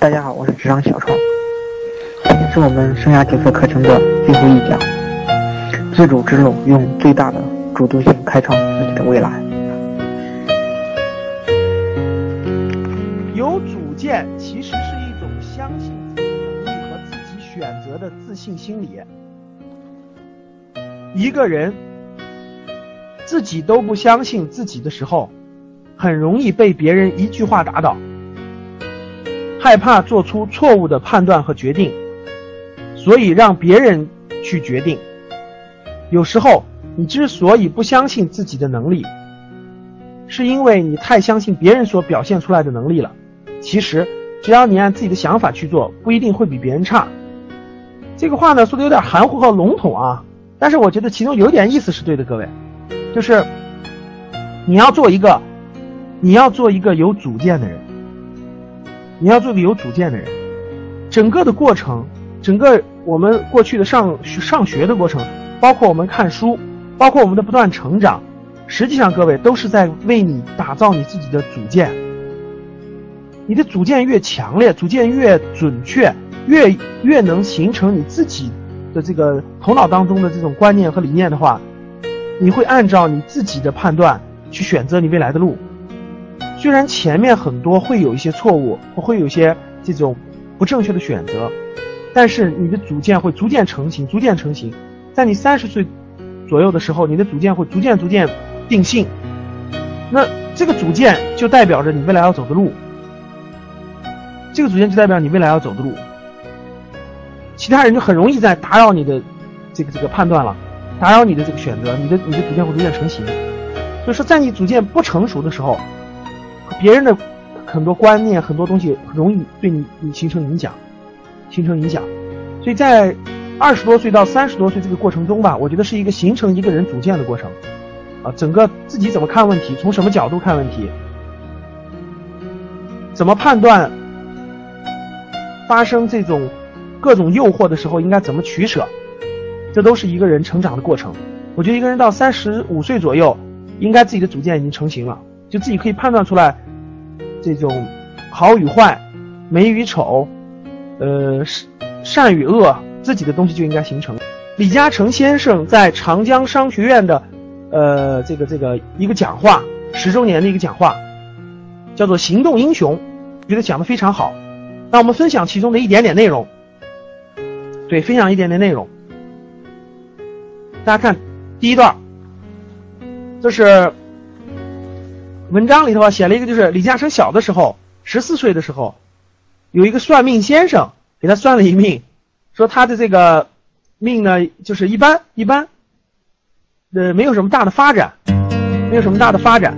大家好，我是职场小创。今天是我们生涯决策课程的最后一讲，自主之路，用最大的主动性开创自己的未来。有主见其实是一种相信自己能力和自己选择的自信心理。一个人自己都不相信自己的时候，很容易被别人一句话打倒。害怕做出错误的判断和决定，所以让别人去决定。有时候，你之所以不相信自己的能力，是因为你太相信别人所表现出来的能力了。其实，只要你按自己的想法去做，不一定会比别人差。这个话呢，说的有点含糊和笼统啊，但是我觉得其中有点意思是对的，各位，就是你要做一个，你要做一个有主见的人。你要做个有主见的人，整个的过程，整个我们过去的上上学的过程，包括我们看书，包括我们的不断成长，实际上各位都是在为你打造你自己的主见。你的主见越强烈，主见越准确，越越能形成你自己的这个头脑当中的这种观念和理念的话，你会按照你自己的判断去选择你未来的路。虽然前面很多会有一些错误，会有一些这种不正确的选择，但是你的主见会逐渐成型，逐渐成型。在你三十岁左右的时候，你的主见会逐渐逐渐定性。那这个主见就代表着你未来要走的路，这个主见就代表你未来要走的路。其他人就很容易在打扰你的这个这个判断了，打扰你的这个选择，你的你的主见会逐渐成型。所以说，在你主见不成熟的时候。别人的很多观念、很多东西容易对你你形成影响，形成影响。所以在二十多岁到三十多岁这个过程中吧，我觉得是一个形成一个人主见的过程。啊，整个自己怎么看问题，从什么角度看问题，怎么判断发生这种各种诱惑的时候应该怎么取舍，这都是一个人成长的过程。我觉得一个人到三十五岁左右，应该自己的主见已经成型了，就自己可以判断出来。这种好与坏、美与丑，呃，善与恶，自己的东西就应该形成。李嘉诚先生在长江商学院的，呃，这个这个一个讲话，十周年的一个讲话，叫做“行动英雄”，觉得讲的非常好。那我们分享其中的一点点内容，对，分享一点点内容。大家看第一段，这是。文章里头啊写了一个，就是李嘉诚小的时候，十四岁的时候，有一个算命先生给他算了一命，说他的这个命呢就是一般一般，呃没有什么大的发展，没有什么大的发展。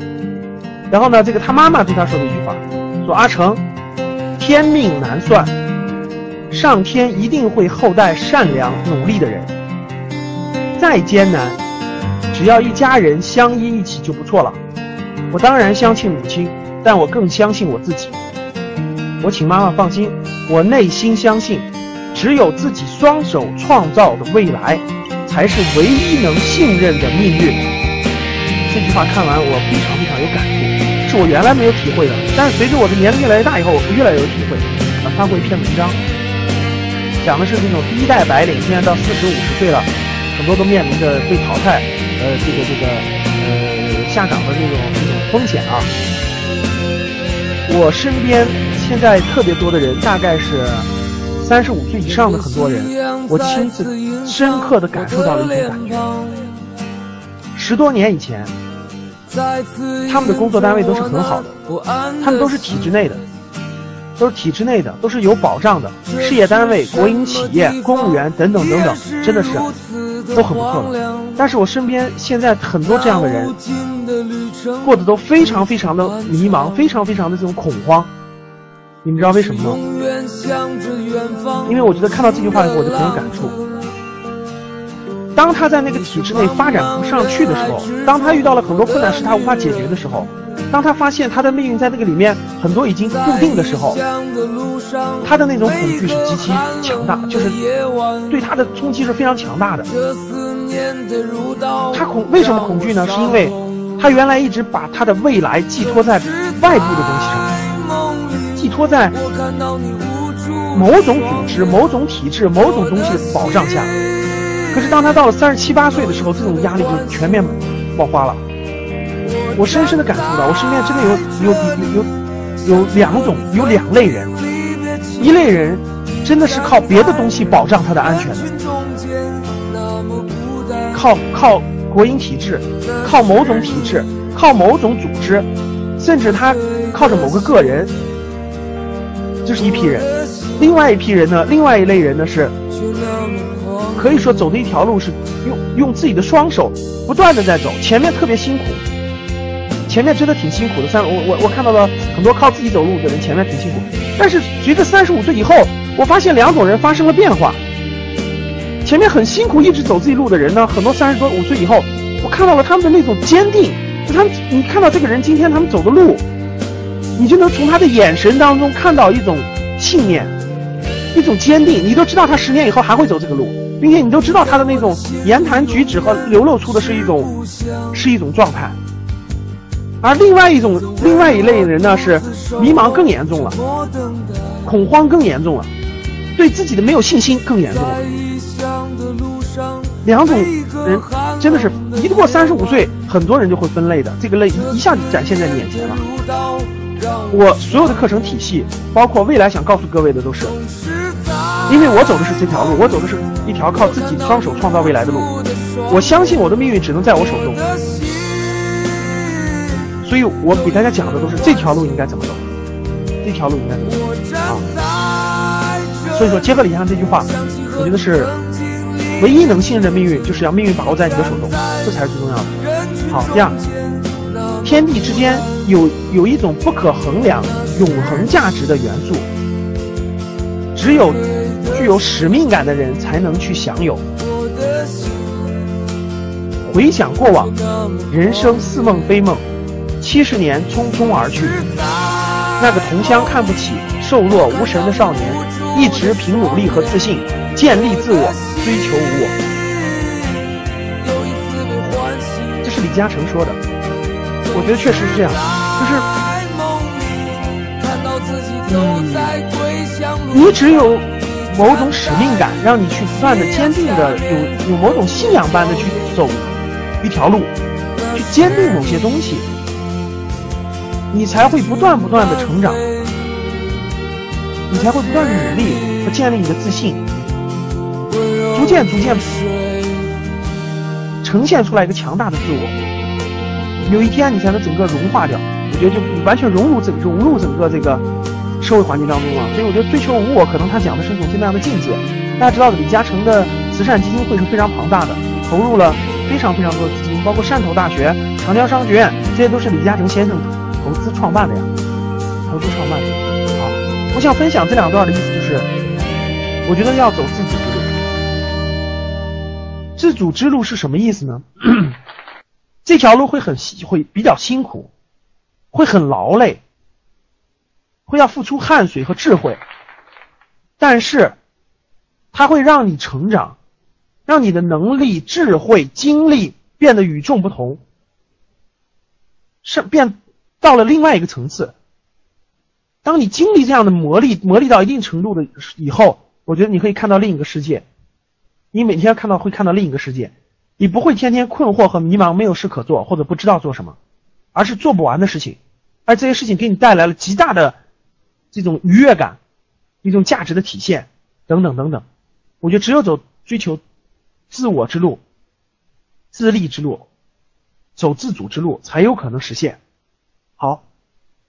然后呢，这个他妈妈对他说的一句话，说阿成，天命难算，上天一定会厚待善良努力的人，再艰难，只要一家人相依一起就不错了。我当然相信母亲，但我更相信我自己。我请妈妈放心，我内心相信，只有自己双手创造的未来，才是唯一能信任的命运。这句话看完，我非常非常有感触，是我原来没有体会的。但是随着我的年龄越来越大以后，我越来越有体会。啊，翻过一篇文章，讲的是这种第一代白领，现在到四十五十岁了，很多都面临着被淘汰，呃，这个这个，下岗的这种。风险啊！我身边现在特别多的人，大概是三十五岁以上的很多人，我亲自深刻的感受到了一种感觉。十多年以前，他们的工作单位都是很好的，他们都是体制内的，都是体制内的，都是有保障的，事业单位、国营企业、公务员等等等等，真的是都很不错的。但是我身边现在很多这样的人。过得都非常非常的迷茫，非常非常的这种恐慌。你们知道为什么吗？因为我觉得看到这句话以后，我就很有感触。当他在那个体制内发展不上去的时候，当他遇到了很多困难是他无法解决的时候，当他发现他的命运在那个里面很多已经固定的时候，他的那种恐惧是极其强大，就是对他的冲击是非常强大的。他恐为什么恐惧呢？是因为。他原来一直把他的未来寄托在外部的东西上，寄托在某种组织、某种体制、某种东西的保障下。可是当他到了三十七八岁的时候，这种压力就全面爆发了。我深深的感受到，我身边真的有有有有有两种，有两类人，一类人真的是靠别的东西保障他的安全的，靠靠国营体制，靠某种体制，靠某种组织，甚至他靠着某个个人，这是一批人。另外一批人呢，另外一类人呢是。可以说走的一条路是用用自己的双手不断的在走，前面特别辛苦，前面真的挺辛苦的。三我我我看到了很多靠自己走路的人，前面挺辛苦。但是随着三十五岁以后，我发现两种人发生了变化。前面很辛苦一直走自己路的人呢，很多三十多五岁以后，我看到了他们的那种坚定。就他们，你看到这个人今天他们走的路，你就能从他的眼神当中看到一种信念，一种坚定。你都知道他十年以后还会走这个路。并且你都知道他的那种言谈举止和流露出的是一种，是一种状态，而另外一种另外一类人呢是迷茫更严重了，恐慌更严重了，对自己的没有信心更严重了。两种人真的是一过三十五岁，很多人就会分类的，这个类一下就展现在你眼前了。我所有的课程体系，包括未来想告诉各位的都是。因为我走的是这条路，我走的是一条靠自己双手创造未来的路。我相信我的命运只能在我手中，所以我给大家讲的都是这条路应该怎么走，这条路应该怎么走啊。所以说，结合李安这句话，我觉得是唯一能信任的命运，就是要命运把握在你的手中，这才是最重要的。好，第二，天地之间有有一种不可衡量、永恒价值的元素，只有。具有使命感的人才能去享有。回想过往，人生似梦非梦，七十年匆匆而去。那个同乡看不起、瘦弱无神的少年，一直凭努力和自信建立自我，追求无我。这是李嘉诚说的，我觉得确实是这样，就是，嗯，你只有。某种使命感，让你去不断的坚定的有有某种信仰般的去走一条路，去坚定某些东西，你才会不断不断的成长，你才会不断的努力和建立你的自信，逐渐逐渐呈现出来一个强大的自我，有一天你才能整个融化掉，我觉得就完全融入整融入整个这个。社会环境当中了，所以我觉得追求无我，可能他讲的是一种这么样的境界。大家知道，李嘉诚的慈善基金会是非常庞大的，投入了非常非常多的资金，包括汕头大学、长江商学院，这些都是李嘉诚先生投资创办的呀，投资创办的。好，我想分享这两段的意思就是，我觉得要走自主之路。自主之路是什么意思呢？这条路会很会比较辛苦，会很劳累。会要付出汗水和智慧，但是，它会让你成长，让你的能力、智慧、精力变得与众不同，是变到了另外一个层次。当你经历这样的磨砺，磨砺到一定程度的以后，我觉得你可以看到另一个世界。你每天看到会看到另一个世界，你不会天天困惑和迷茫，没有事可做或者不知道做什么，而是做不完的事情，而这些事情给你带来了极大的。这种愉悦感，一种价值的体现，等等等等，我觉得只有走追求自我之路、自立之路、走自主之路，才有可能实现。好，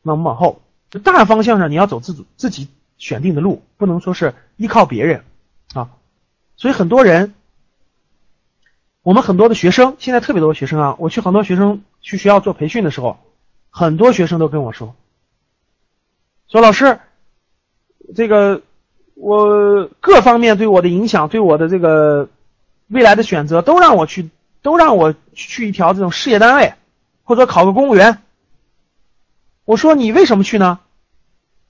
那我们往后，大方向上你要走自主自己选定的路，不能说是依靠别人啊。所以很多人，我们很多的学生，现在特别多的学生啊，我去很多学生去学校做培训的时候，很多学生都跟我说。说老师，这个我各方面对我的影响，对我的这个未来的选择，都让我去，都让我去一条这种事业单位，或者考个公务员。我说你为什么去呢？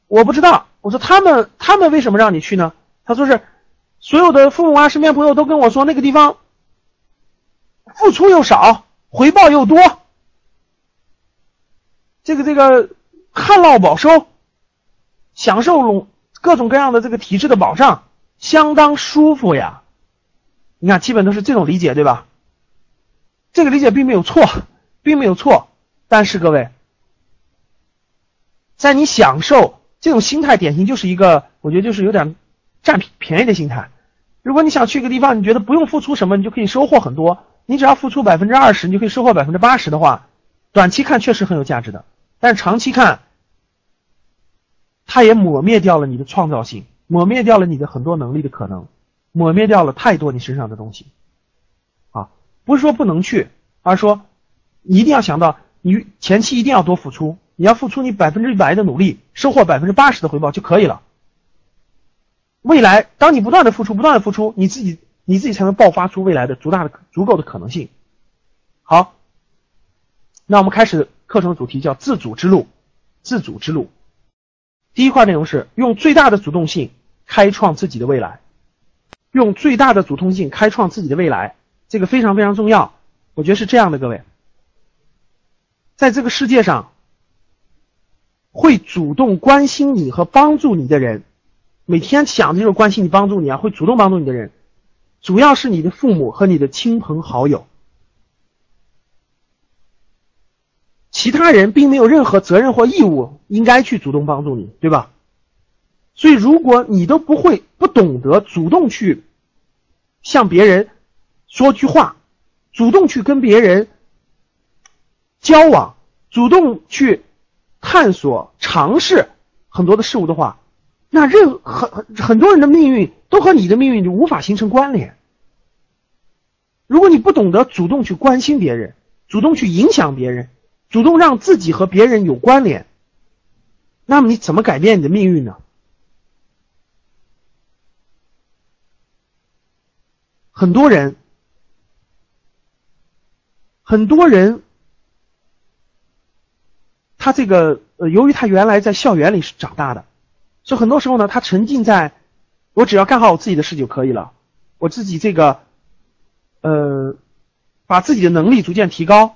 我不知道。我说他们他们为什么让你去呢？他说是所有的父母啊，身边朋友都跟我说那个地方付出又少，回报又多，这个这个旱涝保收。享受各种各样的这个体制的保障，相当舒服呀。你看，基本都是这种理解，对吧？这个理解并没有错，并没有错。但是各位，在你享受这种心态，典型就是一个，我觉得就是有点占便宜的心态。如果你想去一个地方，你觉得不用付出什么，你就可以收获很多。你只要付出百分之二十，你就可以收获百分之八十的话，短期看确实很有价值的。但长期看，它也抹灭掉了你的创造性，抹灭掉了你的很多能力的可能，抹灭掉了太多你身上的东西。啊，不是说不能去，而是说你一定要想到，你前期一定要多付出，你要付出你百分之一百的努力，收获百分之八十的回报就可以了。未来，当你不断的付出，不断的付出，你自己你自己才能爆发出未来的足大的足够的可能性。好，那我们开始课程的主题叫自主之路，自主之路。第一块内容是用最大的主动性开创自己的未来，用最大的主动性开创自己的未来，这个非常非常重要。我觉得是这样的，各位，在这个世界上，会主动关心你和帮助你的人。每天想着就是关心你、帮助你啊，会主动帮助你的人，主要是你的父母和你的亲朋好友，其他人并没有任何责任或义务应该去主动帮助你，对吧？所以，如果你都不会、不懂得主动去向别人说句话，主动去跟别人交往，主动去探索、尝试很多的事物的话，那任很很很多人的命运都和你的命运就无法形成关联。如果你不懂得主动去关心别人，主动去影响别人，主动让自己和别人有关联，那么你怎么改变你的命运呢？很多人，很多人，他这个呃，由于他原来在校园里是长大的。所以很多时候呢，他沉浸在，我只要干好我自己的事就可以了，我自己这个，呃，把自己的能力逐渐提高，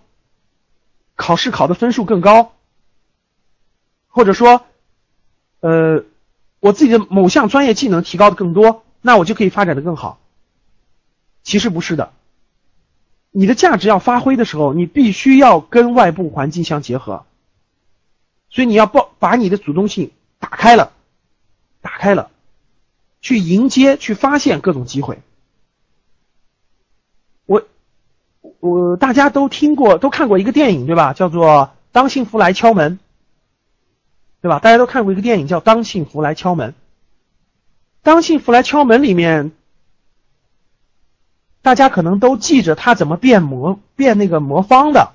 考试考的分数更高，或者说，呃，我自己的某项专业技能提高的更多，那我就可以发展的更好。其实不是的，你的价值要发挥的时候，你必须要跟外部环境相结合，所以你要把把你的主动性打开了。打开了，去迎接、去发现各种机会。我我大家都听过、都看过一个电影，对吧？叫做《当幸福来敲门》，对吧？大家都看过一个电影叫《当幸福来敲门》。《当幸福来敲门》里面，大家可能都记着他怎么变魔、变那个魔方的，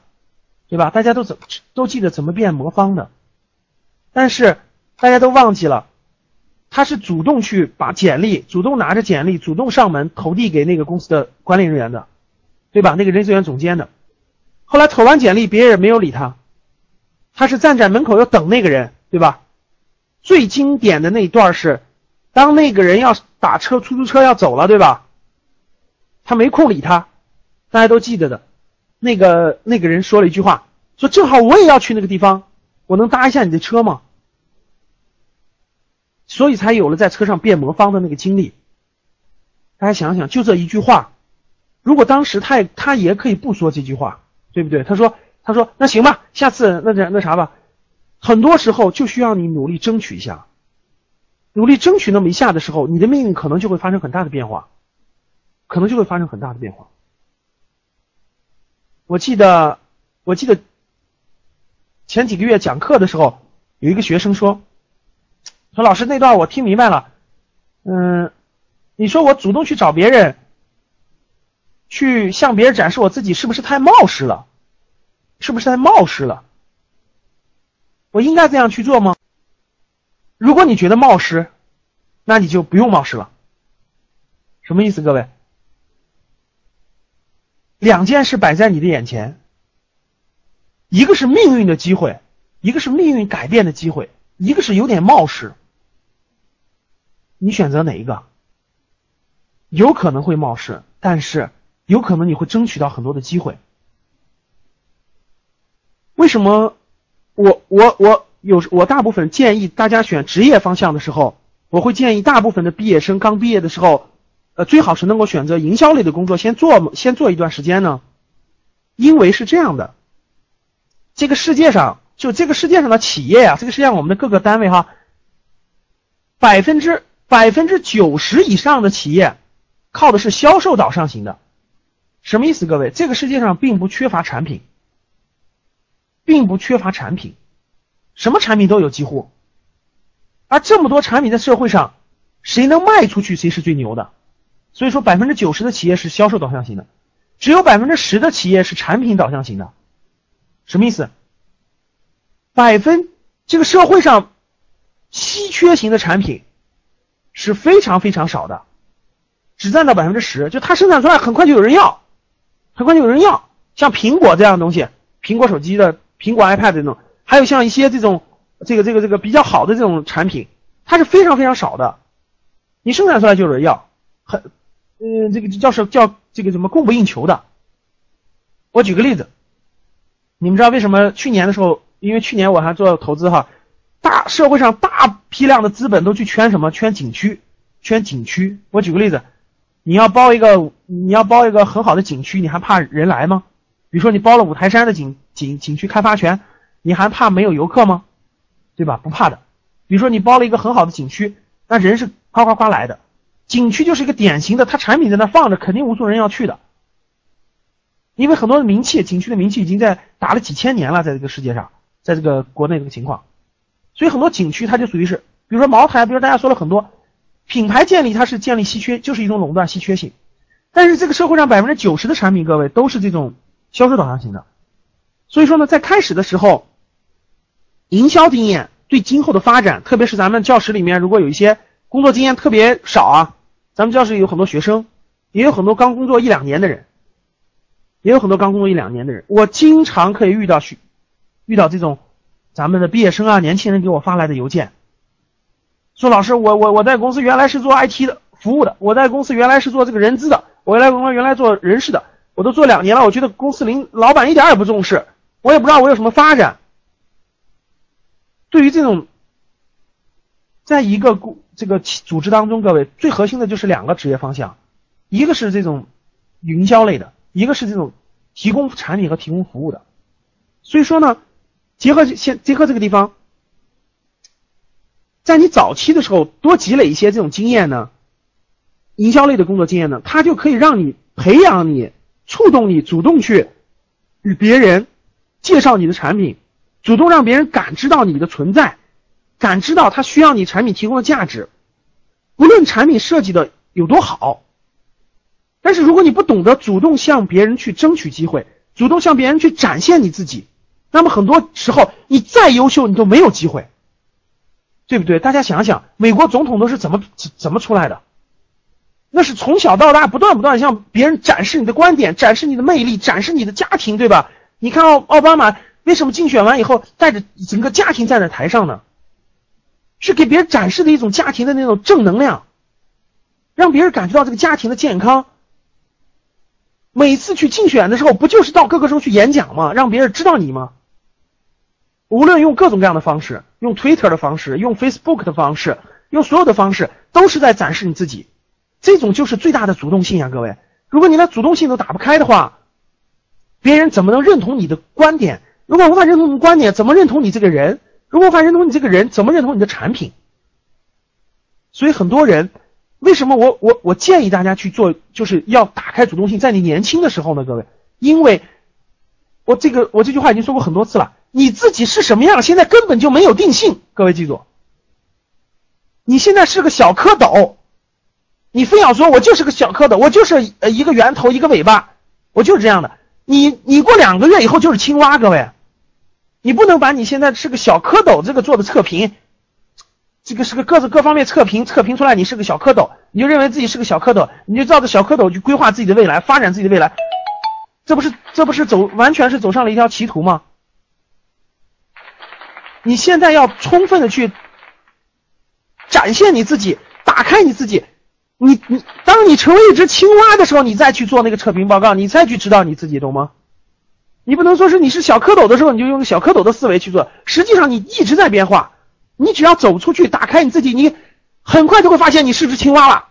对吧？大家都怎都记得怎么变魔方的，但是大家都忘记了。他是主动去把简历，主动拿着简历，主动上门投递给那个公司的管理人员的，对吧？那个人事资源总监的。后来投完简历，别人没有理他，他是站在门口要等那个人，对吧？最经典的那一段是，当那个人要打车，出租车要走了，对吧？他没空理他，大家都记得的。那个那个人说了一句话，说正好我也要去那个地方，我能搭一下你的车吗？所以才有了在车上变魔方的那个经历。大家想想，就这一句话，如果当时他也他也可以不说这句话，对不对？他说他说那行吧，下次那那那啥吧。很多时候就需要你努力争取一下，努力争取那么一下的时候，你的命运可能就会发生很大的变化，可能就会发生很大的变化。我记得我记得前几个月讲课的时候，有一个学生说。说老师那段我听明白了，嗯，你说我主动去找别人，去向别人展示我自己，是不是太冒失了？是不是太冒失了？我应该这样去做吗？如果你觉得冒失，那你就不用冒失了。什么意思，各位？两件事摆在你的眼前，一个是命运的机会，一个是命运改变的机会，一个是有点冒失。你选择哪一个？有可能会冒失，但是有可能你会争取到很多的机会。为什么我我我有我大部分建议大家选职业方向的时候，我会建议大部分的毕业生刚毕业的时候，呃，最好是能够选择营销类的工作，先做先做一段时间呢。因为是这样的，这个世界上就这个世界上的企业呀，这个世界上我们的各个单位哈，百分之百分之九十以上的企业靠的是销售导向型的。什么意思？各位，这个世界上并不缺乏产品，并不缺乏产品，什么产品都有几乎。而这么多产品在社会上，谁能卖出去，谁是最牛的。所以说，百分之九十的企业是销售导向型的，只有百分之十的企业是产品导向型的。什么意思？百分这个社会上稀缺型的产品是非常非常少的，只占到百分之十。就它生产出来，很快就有人要，很快就有人要。像苹果这样的东西，苹果手机的、苹果 iPad 这种，还有像一些这种。这个这个这个比较好的这种产品，它是非常非常少的，你生产出来就有人要，很，嗯，这个叫是叫这个什么供不应求的。我举个例子，你们知道为什么去年的时候，因为去年我还做投资哈，大社会上大批量的资本都去圈什么？圈景区，圈景区。我举个例子，你要包一个你要包一个很好的景区，你还怕人来吗？比如说你包了五台山的景景景区开发权，你还怕没有游客吗？对吧？不怕的。比如说你包了一个很好的景区，那人是夸夸夸来的。景区就是一个典型的，它产品在那放着，肯定无数人要去的。因为很多的名气，景区的名气已经在打了几千年了，在这个世界上，在这个国内这个情况，所以很多景区它就属于是，比如说茅台，比如大家说了很多品牌建立，它是建立稀缺，就是一种垄断稀缺性。但是这个社会上百分之九十的产品，各位都是这种销售导向型的。所以说呢，在开始的时候。营销经验对今后的发展，特别是咱们教室里面，如果有一些工作经验特别少啊，咱们教室有很多学生，也有很多刚工作一两年的人，也有很多刚工作一两年的人。我经常可以遇到许，遇到这种咱们的毕业生啊，年轻人给我发来的邮件，说老师，我我我在公司原来是做 IT 的服务的，我在公司原来是做这个人资的，我原来我原来做人事的，我都做两年了，我觉得公司领老板一点也不重视，我也不知道我有什么发展。对于这种，在一个公这个组织当中，各位最核心的就是两个职业方向，一个是这种营销类的，一个是这种提供产品和提供服务的。所以说呢，结合现结合这个地方，在你早期的时候多积累一些这种经验呢，营销类的工作经验呢，它就可以让你培养你、触动你，主动去与别人介绍你的产品。主动让别人感知到你的存在，感知到他需要你产品提供的价值，不论产品设计的有多好，但是如果你不懂得主动向别人去争取机会，主动向别人去展现你自己，那么很多时候你再优秀，你都没有机会，对不对？大家想想，美国总统都是怎么怎么出来的？那是从小到大不断不断向别人展示你的观点，展示你的魅力，展示你的家庭，对吧？你看奥奥巴马。为什么竞选完以后带着整个家庭站在台上呢？是给别人展示的一种家庭的那种正能量，让别人感觉到这个家庭的健康。每次去竞选的时候，不就是到各个州去演讲吗？让别人知道你吗？无论用各种各样的方式，用 Twitter 的方式，用 Facebook 的方式，用所有的方式，都是在展示你自己。这种就是最大的主动性呀，各位。如果你连主动性都打不开的话，别人怎么能认同你的观点？如果无法认同你的观点，怎么认同你这个人？如果无法认同你这个人，怎么认同你的产品？所以很多人，为什么我我我建议大家去做，就是要打开主动性，在你年轻的时候呢，各位，因为，我这个我这句话已经说过很多次了，你自己是什么样，现在根本就没有定性。各位记住，你现在是个小蝌蚪，你非要说我就是个小蝌蚪，我就是呃一个圆头一个尾巴，我就是这样的。你你过两个月以后就是青蛙，各位。你不能把你现在是个小蝌蚪这个做的测评，这个是个各自各方面测评，测评出来你是个小蝌蚪，你就认为自己是个小蝌蚪，你就照着小蝌蚪去规划自己的未来，发展自己的未来，这不是这不是走完全是走上了一条歧途吗？你现在要充分的去展现你自己，打开你自己，你你当你成为一只青蛙的时候，你再去做那个测评报告，你再去知道你自己，懂吗？你不能说是你是小蝌蚪的时候，你就用小蝌蚪的思维去做。实际上，你一直在变化。你只要走出去，打开你自己，你很快就会发现你是只青蛙了。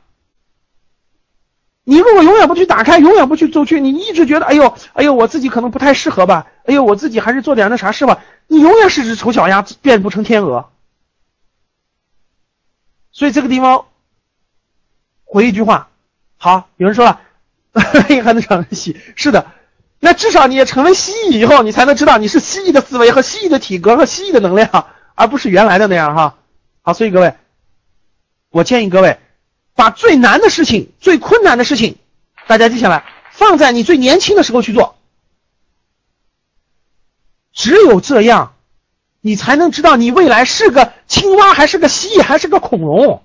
你如果永远不去打开，永远不去走去，你一直觉得，哎呦，哎呦，我自己可能不太适合吧，哎呦，我自己还是做点那啥事吧，你永远是只丑小鸭，变不成天鹅。所以这个地方回一句话，好，有人说了，还能成为蜥，是的，那至少你也成为蜥蜴以后，你才能知道你是蜥蜴的思维和蜥蜴的体格和蜥蜴的能量，而不是原来的那样哈。好，所以各位，我建议各位把最难的事情、最困难的事情，大家记下来，放在你最年轻的时候去做，只有这样。你才能知道你未来是个青蛙还是个蜥蜴还是个恐龙。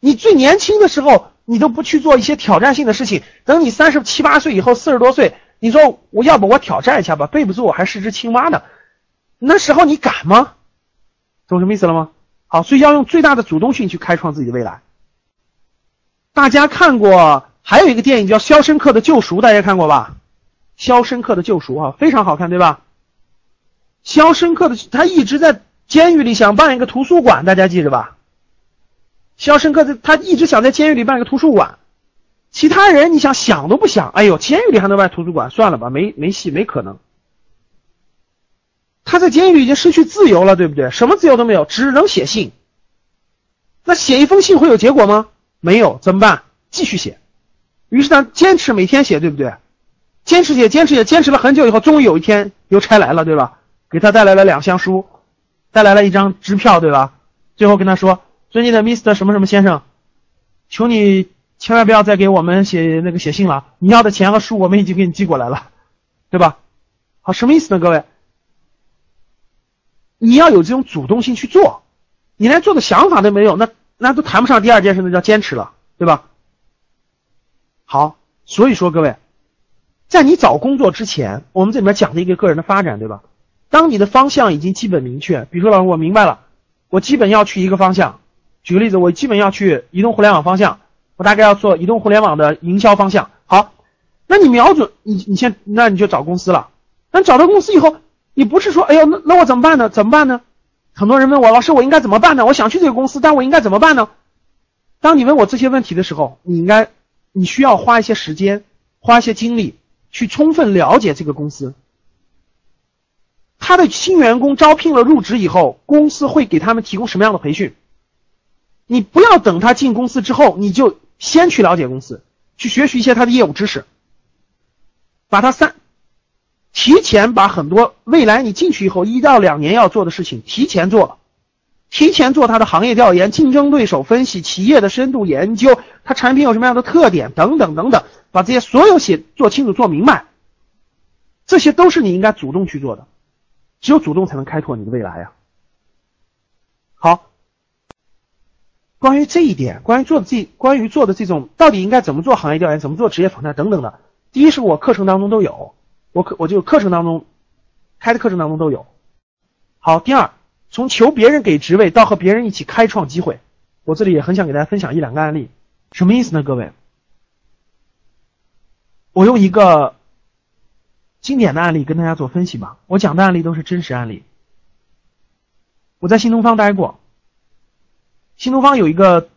你最年轻的时候，你都不去做一些挑战性的事情，等你三十七八岁以后，四十多岁，你说我要不我挑战一下吧？背不住我还是只青蛙呢，那时候你敢吗？懂什么意思了吗？好，所以要用最大的主动性去开创自己的未来。大家看过还有一个电影叫《肖申克的救赎》，大家看过吧？《肖申克的救赎》啊，非常好看，对吧？肖申克的他一直在监狱里想办一个图书馆，大家记着吧。肖申克的他一直想在监狱里办一个图书馆，其他人你想想都不想，哎呦，监狱里还能办图书馆？算了吧，没没戏，没可能。他在监狱已经失去自由了，对不对？什么自由都没有，只能写信。那写一封信会有结果吗？没有，怎么办？继续写。于是他坚持每天写，对不对？坚持写，坚持写，坚持了很久以后，终于有一天邮差来了，对吧？给他带来了两箱书，带来了一张支票，对吧？最后跟他说：“尊敬的 Mr 什么什么先生，求你千万不要再给我们写那个写信了，你要的钱和书我们已经给你寄过来了，对吧？”好，什么意思呢？各位，你要有这种主动性去做，你连做的想法都没有，那那都谈不上第二件事，那叫坚持了，对吧？好，所以说各位，在你找工作之前，我们这里面讲的一个个人的发展，对吧？当你的方向已经基本明确，比如说老师，我明白了，我基本要去一个方向。举个例子，我基本要去移动互联网方向，我大概要做移动互联网的营销方向。好，那你瞄准你，你先，那你就找公司了。那找到公司以后，你不是说，哎呦，那那我怎么办呢？怎么办呢？很多人问我，老师，我应该怎么办呢？我想去这个公司，但我应该怎么办呢？当你问我这些问题的时候，你应该，你需要花一些时间，花一些精力，去充分了解这个公司。他的新员工招聘了入职以后，公司会给他们提供什么样的培训？你不要等他进公司之后，你就先去了解公司，去学习一些他的业务知识，把他三提前把很多未来你进去以后一到两年要做的事情提前做了，提前做他的行业调研、竞争对手分析、企业的深度研究，他产品有什么样的特点等等等等，把这些所有写做清楚、做明白，这些都是你应该主动去做的。只有主动才能开拓你的未来呀。好，关于这一点，关于做的这，关于做的这种，到底应该怎么做行业调研，怎么做职业访谈等等的，第一是我课程当中都有，我课我就课程当中开的课程当中都有。好，第二，从求别人给职位到和别人一起开创机会，我这里也很想给大家分享一两个案例，什么意思呢？各位，我用一个。经典的案例跟大家做分析吧。我讲的案例都是真实案例。我在新东方待过，新东方有一个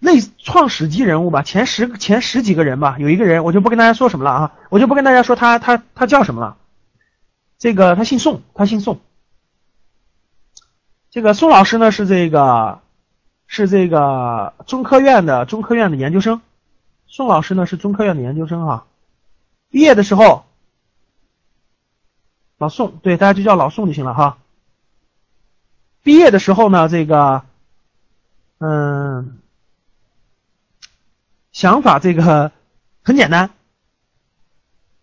类创始级人物吧，前十前十几个人吧，有一个人我就不跟大家说什么了啊，我就不跟大家说他他他叫什么了。这个他姓宋，他姓宋。这个宋老师呢是这个是这个中科院的中科院的研究生，宋老师呢是中科院的研究生哈，毕业的时候。老宋，对，大家就叫老宋就行了哈。毕业的时候呢，这个，嗯，想法这个很简单。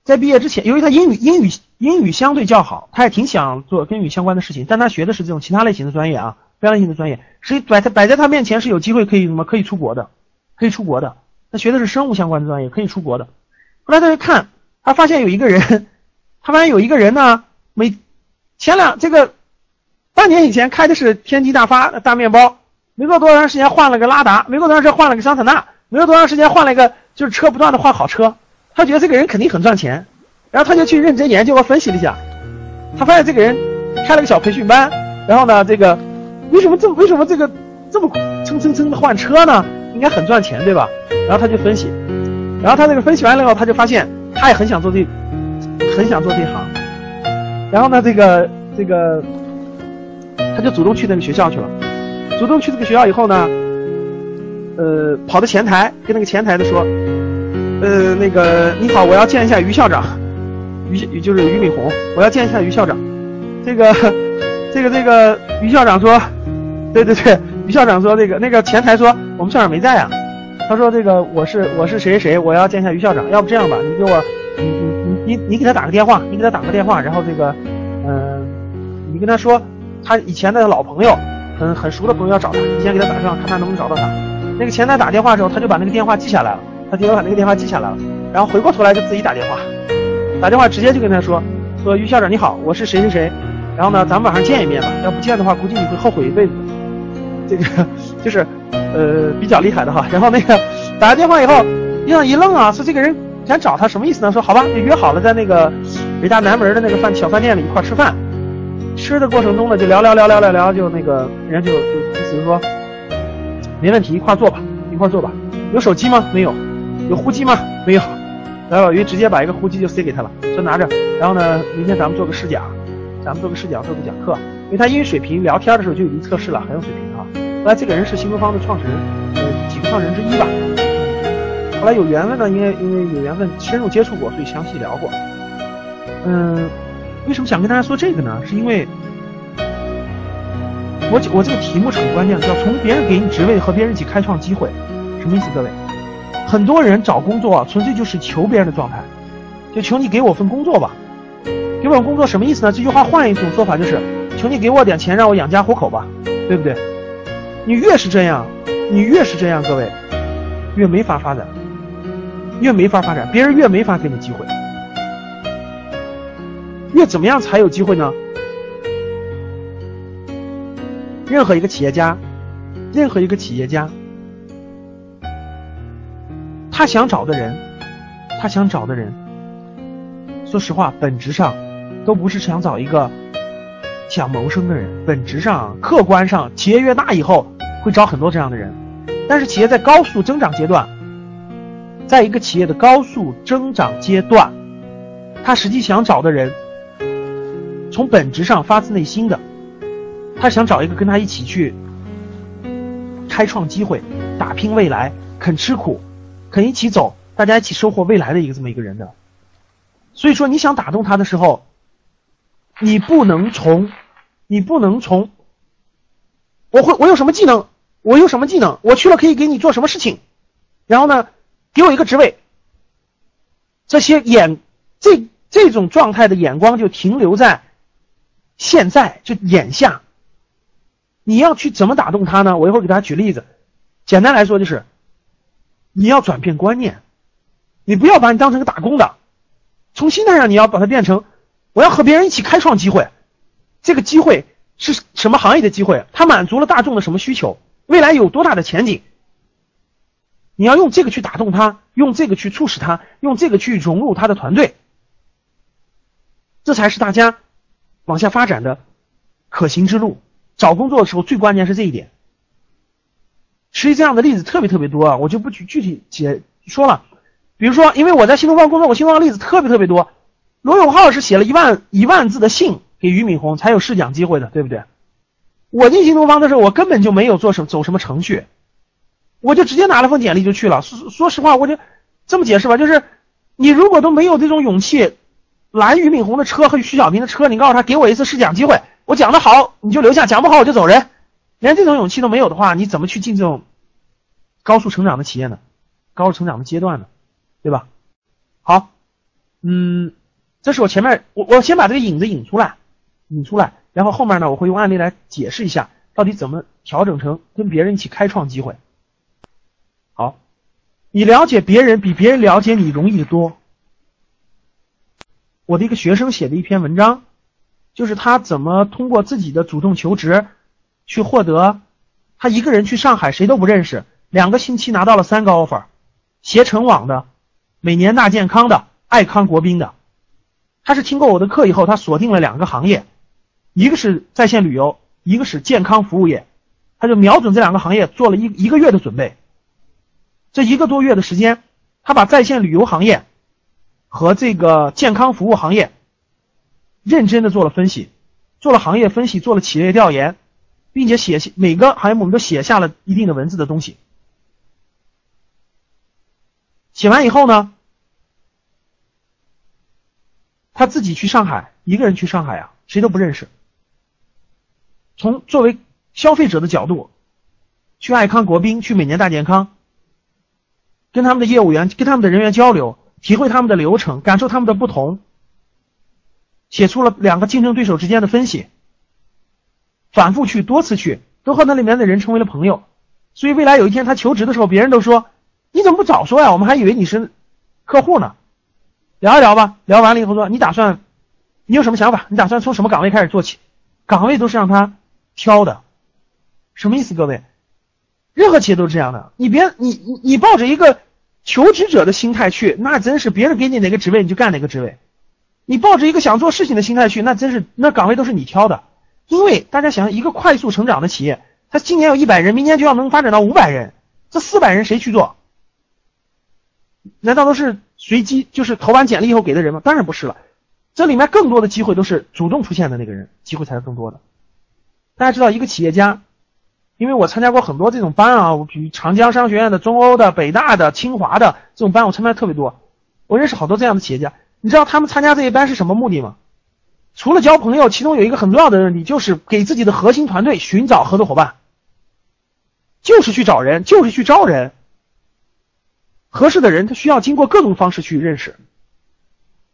在毕业之前，由于他英语英语英语相对较好，他也挺想做跟英语相关的事情，但他学的是这种其他类型的专业啊，非常类型的专业，所以摆他摆在他面前是有机会可以什么可以出国的，可以出国的。他学的是生物相关的专业，可以出国的。后来他就看，他发现有一个人，他发现有一个人呢。每前两这个半年以前开的是天玑大发大面包，没过多长时间换了个拉达，没过多长时间换了个桑塔纳，没有多长时间换了一个就是车不断的换好车，他觉得这个人肯定很赚钱，然后他就去认真研究和分析了一下，他发现这个人开了个小培训班，然后呢这个为什么这为什么这个这么蹭蹭蹭的换车呢，应该很赚钱，对吧？然后他就分析，然后他这个分析完了以后，他就发现他也很想做这，很想做这行。然后呢，这个这个，他就主动去那个学校去了。主动去这个学校以后呢，呃，跑到前台跟那个前台的说，呃，那个你好，我要见一下于校长，于就是俞敏洪，我要见一下于校长。这个这个这个于校长说，对对对，于校长说那个那个前台说我们校长没在啊。他说这个我是我是谁谁谁，我要见一下于校长。要不这样吧，你给我你你你你给他打个电话，你给他打个电话，然后这个嗯，你跟他说他以前的老朋友。很很熟的朋友要找他，你先给他打电话，看他能不能找到他。那个前台打电话之后，他就把那个电话记下来了，他就把那个电话记下来了，然后回过头来就自己打电话，打电话直接就跟他说，说于校长你好，我是谁谁谁，然后呢，咱们晚上见一面吧，要不见的话，估计你会后悔一辈子。这个就是呃比较厉害的哈。然后那个打完电话以后，医生一愣啊，说这个人想找他什么意思呢？说好吧，就约好了在那个北大南门的那个饭小饭店里一块吃饭。吃的过程中呢，就聊聊聊聊聊聊，就那个人家就就意思说，没问题，一块坐吧，一块坐吧。有手机吗？没有。有呼机吗？没有。来老于直接把一个呼机就塞给他了，说拿着。然后呢，明天咱们做个试讲，咱们做个试讲，做个讲课。因为他英语水平，聊天的时候就已经测试了，很有水平啊。后来这个人是新东方的创始人，呃，几个创始人之一吧。后来有缘分呢，因为因为有缘分深入接触过，所以详细聊过。嗯。为什么想跟大家说这个呢？是因为，我我这个题目是很关键的，叫从别人给你职位和别人一起开创机会，什么意思？各位，很多人找工作啊，纯粹就是求别人的状态，就求你给我份工作吧，给我份工作什么意思呢？这句话换一种说法就是，求你给我点钱让我养家糊口吧，对不对？你越是这样，你越是这样，各位，越没法发展，越没法发展，别人越没法给你机会。越怎么样才有机会呢？任何一个企业家，任何一个企业家，他想找的人，他想找的人，说实话，本质上都不是想找一个想谋生的人。本质上，客观上，企业越大以后会招很多这样的人。但是，企业在高速增长阶段，在一个企业的高速增长阶段，他实际想找的人。从本质上发自内心的，他想找一个跟他一起去开创机会、打拼未来、肯吃苦、肯一起走、大家一起收获未来的一个这么一个人的。所以说，你想打动他的时候，你不能从，你不能从，我会我有什么技能，我有什么技能，我去了可以给你做什么事情，然后呢，给我一个职位。这些眼这这种状态的眼光就停留在。现在就眼下，你要去怎么打动他呢？我一会儿给大家举例子。简单来说就是，你要转变观念，你不要把你当成个打工的，从心态上你要把它变成，我要和别人一起开创机会。这个机会是什么行业的机会？它满足了大众的什么需求？未来有多大的前景？你要用这个去打动他，用这个去促使他，用这个去融入他的团队，这才是大家。往下发展的可行之路，找工作的时候最关键是这一点。实际这样的例子特别特别多啊，我就不具具体解说了。比如说，因为我在新东方工作，我新东方例子特别特别多。罗永浩是写了一万一万字的信给俞敏洪才有试讲机会的，对不对？我进新东方的时候，我根本就没有做什么走什么程序，我就直接拿了份简历就去了。说说实话，我就这么解释吧，就是你如果都没有这种勇气。拦俞敏洪的车和徐小平的车，你告诉他给我一次试讲机会，我讲的好你就留下，讲不好我就走人。连这种勇气都没有的话，你怎么去进这种高速成长的企业呢？高速成长的阶段呢？对吧？好，嗯，这是我前面我我先把这个引子引出来，引出来，然后后面呢我会用案例来解释一下到底怎么调整成跟别人一起开创机会。好，你了解别人比别人了解你容易的多。我的一个学生写的一篇文章，就是他怎么通过自己的主动求职，去获得，他一个人去上海谁都不认识，两个星期拿到了三个 offer，携程网的，每年大健康的，爱康国宾的，他是听过我的课以后，他锁定了两个行业，一个是在线旅游，一个是健康服务业，他就瞄准这两个行业做了一一个月的准备。这一个多月的时间，他把在线旅游行业和这个健康服务行业认真的做了分析，做了行业分析，做了企业调研，并且写下每个行业我们都写下了一定的文字的东西。写完以后呢，他自己去上海，一个人去上海啊，谁都不认识。从作为消费者的角度，去爱康国宾，去每年大健康。跟他们的业务员、跟他们的人员交流，体会他们的流程，感受他们的不同，写出了两个竞争对手之间的分析。反复去，多次去，都和那里面的人成为了朋友。所以未来有一天他求职的时候，别人都说：“你怎么不早说呀？我们还以为你是客户呢。”聊一聊吧，聊完了以后说：“你打算，你有什么想法？你打算从什么岗位开始做起？岗位都是让他挑的，什么意思？各位？”任何企业都是这样的，你别你你你抱着一个求职者的心态去，那真是别人给你哪个职位你就干哪个职位；你抱着一个想做事情的心态去，那真是那岗位都是你挑的。因为大家想，一个快速成长的企业，它今年有一百人，明年就要能发展到五百人，这四百人谁去做？难道都是随机就是投完简历以后给的人吗？当然不是了，这里面更多的机会都是主动出现的那个人，机会才是更多的。大家知道，一个企业家。因为我参加过很多这种班啊，我比如长江商学院的、中欧的、北大的、清华的这种班，我参加特别多。我认识好多这样的企业家。你知道他们参加这些班是什么目的吗？除了交朋友，其中有一个很重要的目的，就是给自己的核心团队寻找合作伙伴，就是去找人，就是去招人。合适的人，他需要经过各种方式去认识，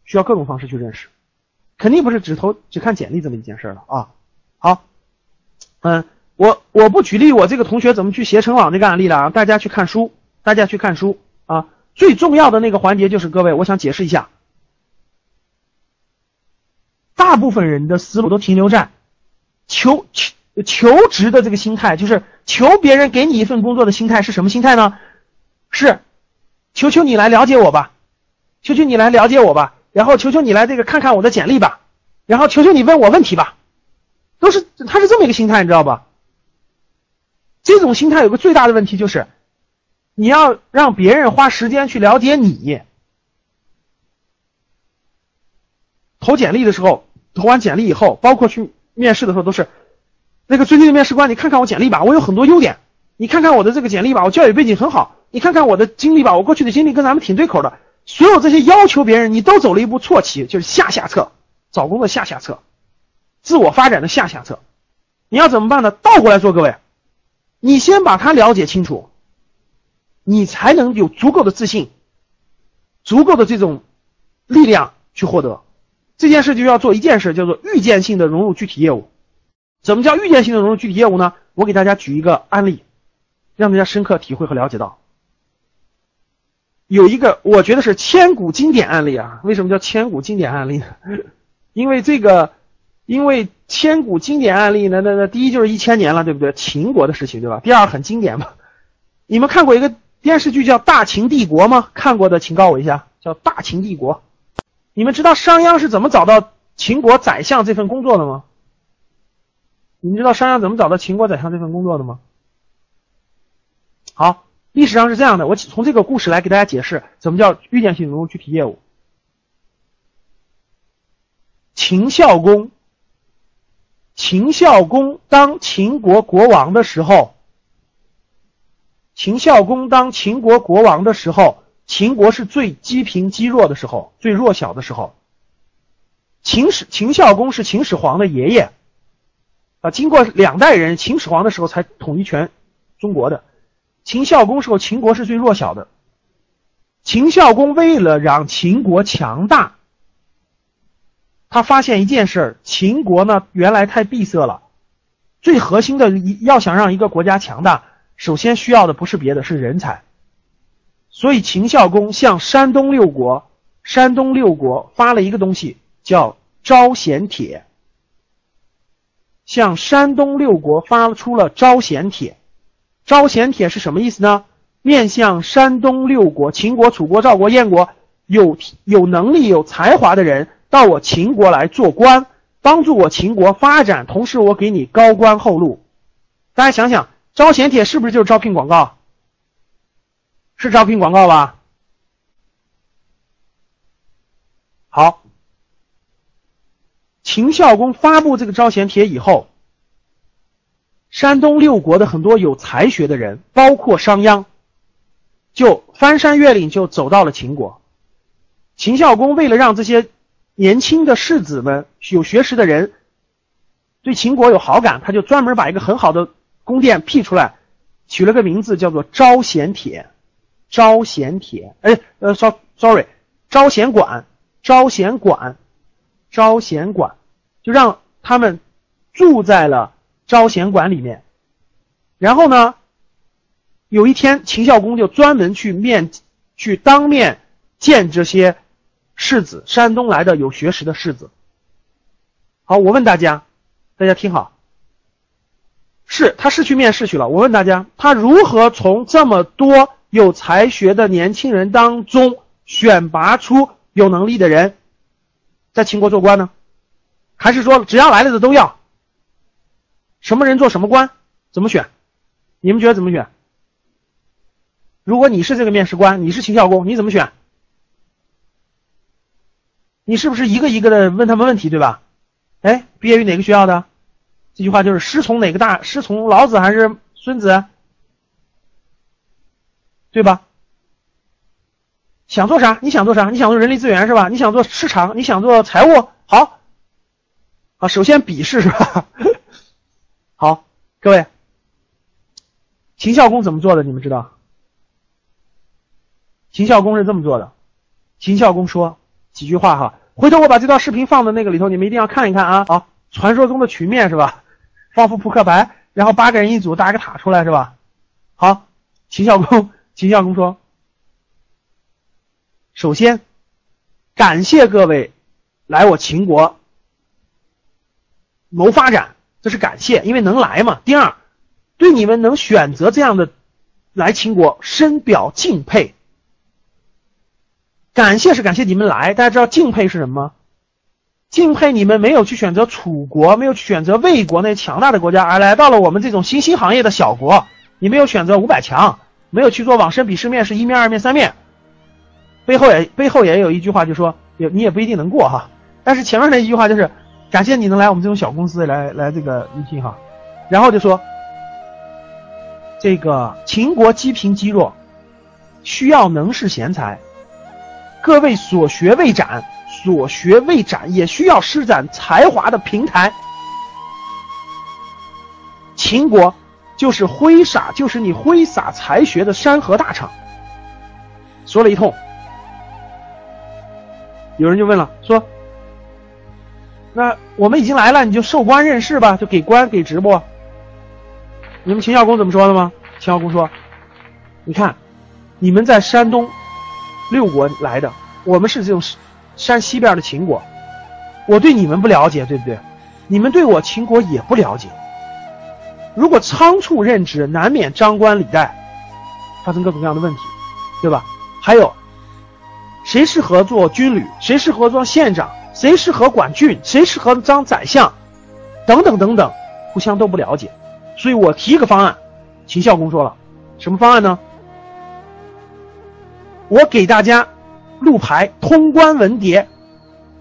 需要各种方式去认识，肯定不是只投只看简历这么一件事了啊。好，嗯。我我不举例，我这个同学怎么去携程网这个案例了啊？大家去看书，大家去看书啊！最重要的那个环节就是各位，我想解释一下，大部分人的思路都停留在求求求职的这个心态，就是求别人给你一份工作的心态是什么心态呢？是求求你来了解我吧，求求你来了解我吧，然后求求你来这个看看我的简历吧，然后求求你问我问题吧，都是他是这么一个心态，你知道吧？这种心态有个最大的问题，就是你要让别人花时间去了解你。投简历的时候，投完简历以后，包括去面试的时候，都是那个尊敬的面试官，你看看我简历吧，我有很多优点。你看看我的这个简历吧，我教育背景很好。你看看我的经历吧，我过去的经历跟咱们挺对口的。所有这些要求别人，你都走了一步错棋，就是下下策，找工作下下策，自我发展的下下策。你要怎么办呢？倒过来做，各位。你先把他了解清楚，你才能有足够的自信，足够的这种力量去获得这件事。就要做一件事，叫做预见性的融入具体业务。怎么叫预见性的融入具体业务呢？我给大家举一个案例，让大家深刻体会和了解到。有一个我觉得是千古经典案例啊！为什么叫千古经典案例呢？因为这个。因为千古经典案例呢，那那第一就是一千年了，对不对？秦国的事情，对吧？第二很经典嘛。你们看过一个电视剧叫《大秦帝国》吗？看过的请告我一下，叫《大秦帝国》。你们知道商鞅是怎么找到秦国宰相这份工作的吗？你们知道商鞅怎么找到秦国宰相这份工作的吗？好，历史上是这样的，我从这个故事来给大家解释，怎么叫预见性融入具体业务。秦孝公。秦孝公当秦国国王的时候，秦孝公当秦国国王的时候，秦国是最积贫积弱的时候，最弱小的时候。秦始秦孝公是秦始皇的爷爷，啊，经过两代人，秦始皇的时候才统一全中国的。秦孝公时候，秦国是最弱小的。秦孝公为了让秦国强大。他发现一件事儿秦国呢原来太闭塞了，最核心的要想让一个国家强大，首先需要的不是别的，是人才。所以秦孝公向山东六国，山东六国发了一个东西，叫招贤帖。向山东六国发出了招贤帖，招贤帖是什么意思呢？面向山东六国，秦国、楚国、赵国、燕国，有有能力、有才华的人。到我秦国来做官，帮助我秦国发展，同时我给你高官厚禄。大家想想，招贤帖是不是就是招聘广告？是招聘广告吧？好，秦孝公发布这个招贤帖以后，山东六国的很多有才学的人，包括商鞅，就翻山越岭就走到了秦国。秦孝公为了让这些年轻的士子们、有学识的人对秦国有好感，他就专门把一个很好的宫殿辟出来，取了个名字叫做招贤帖。招贤帖，哎，呃，sorry，招贤馆。招贤馆，招贤馆，就让他们住在了招贤馆里面。然后呢，有一天秦孝公就专门去面，去当面见这些世子，山东来的有学识的世子。好，我问大家，大家听好，是他是去面试去了。我问大家，他如何从这么多有才学的年轻人当中选拔出？有能力的人，在秦国做官呢，还是说只要来了的都要？什么人做什么官？怎么选？你们觉得怎么选？如果你是这个面试官，你是秦孝公，你怎么选？你是不是一个一个的问他们问题，对吧？哎，毕业于哪个学校的？这句话就是师从哪个大？师从老子还是孙子？对吧？想做啥？你想做啥？你想做人力资源是吧？你想做市场？你想做财务？好，好，首先笔试是吧？好，各位，秦孝公怎么做的？你们知道？秦孝公是这么做的。秦孝公说几句话哈，回头我把这段视频放在那个里头，你们一定要看一看啊！好，传说中的曲面是吧？放副扑克牌，然后八个人一组，搭个塔出来是吧？好，秦孝公，秦孝公说。首先，感谢各位来我秦国谋发展，这是感谢，因为能来嘛。第二，对你们能选择这样的来秦国，深表敬佩。感谢是感谢你们来，大家知道敬佩是什么吗？敬佩你们没有去选择楚国，没有去选择魏国那强大的国家，而来到了我们这种新兴行业的小国。你没有选择五百强，没有去做网申笔试面试一面、二面、三面。背后也背后也有一句话，就说也你也不一定能过哈。但是前面那一句话就是感谢你能来我们这种小公司来来这个应聘哈。然后就说这个秦国积贫积弱，需要能士贤才。各位所学未展，所学未展也需要施展才华的平台。秦国就是挥洒，就是你挥洒才学的山河大场。说了一通。有人就问了，说：“那我们已经来了，你就授官任事吧，就给官给职不？”你们秦孝公怎么说的吗？秦孝公说：“你看，你们在山东六国来的，我们是这种山西边的秦国，我对你们不了解，对不对？你们对我秦国也不了解。如果仓促任职，难免张冠李戴，发生各种各样的问题，对吧？还有。”谁适合做军旅？谁适合做县长？谁适合管郡？谁适合当宰相？等等等等，互相都不了解，所以我提一个方案。秦孝公说了，什么方案呢？我给大家路牌、通关文牒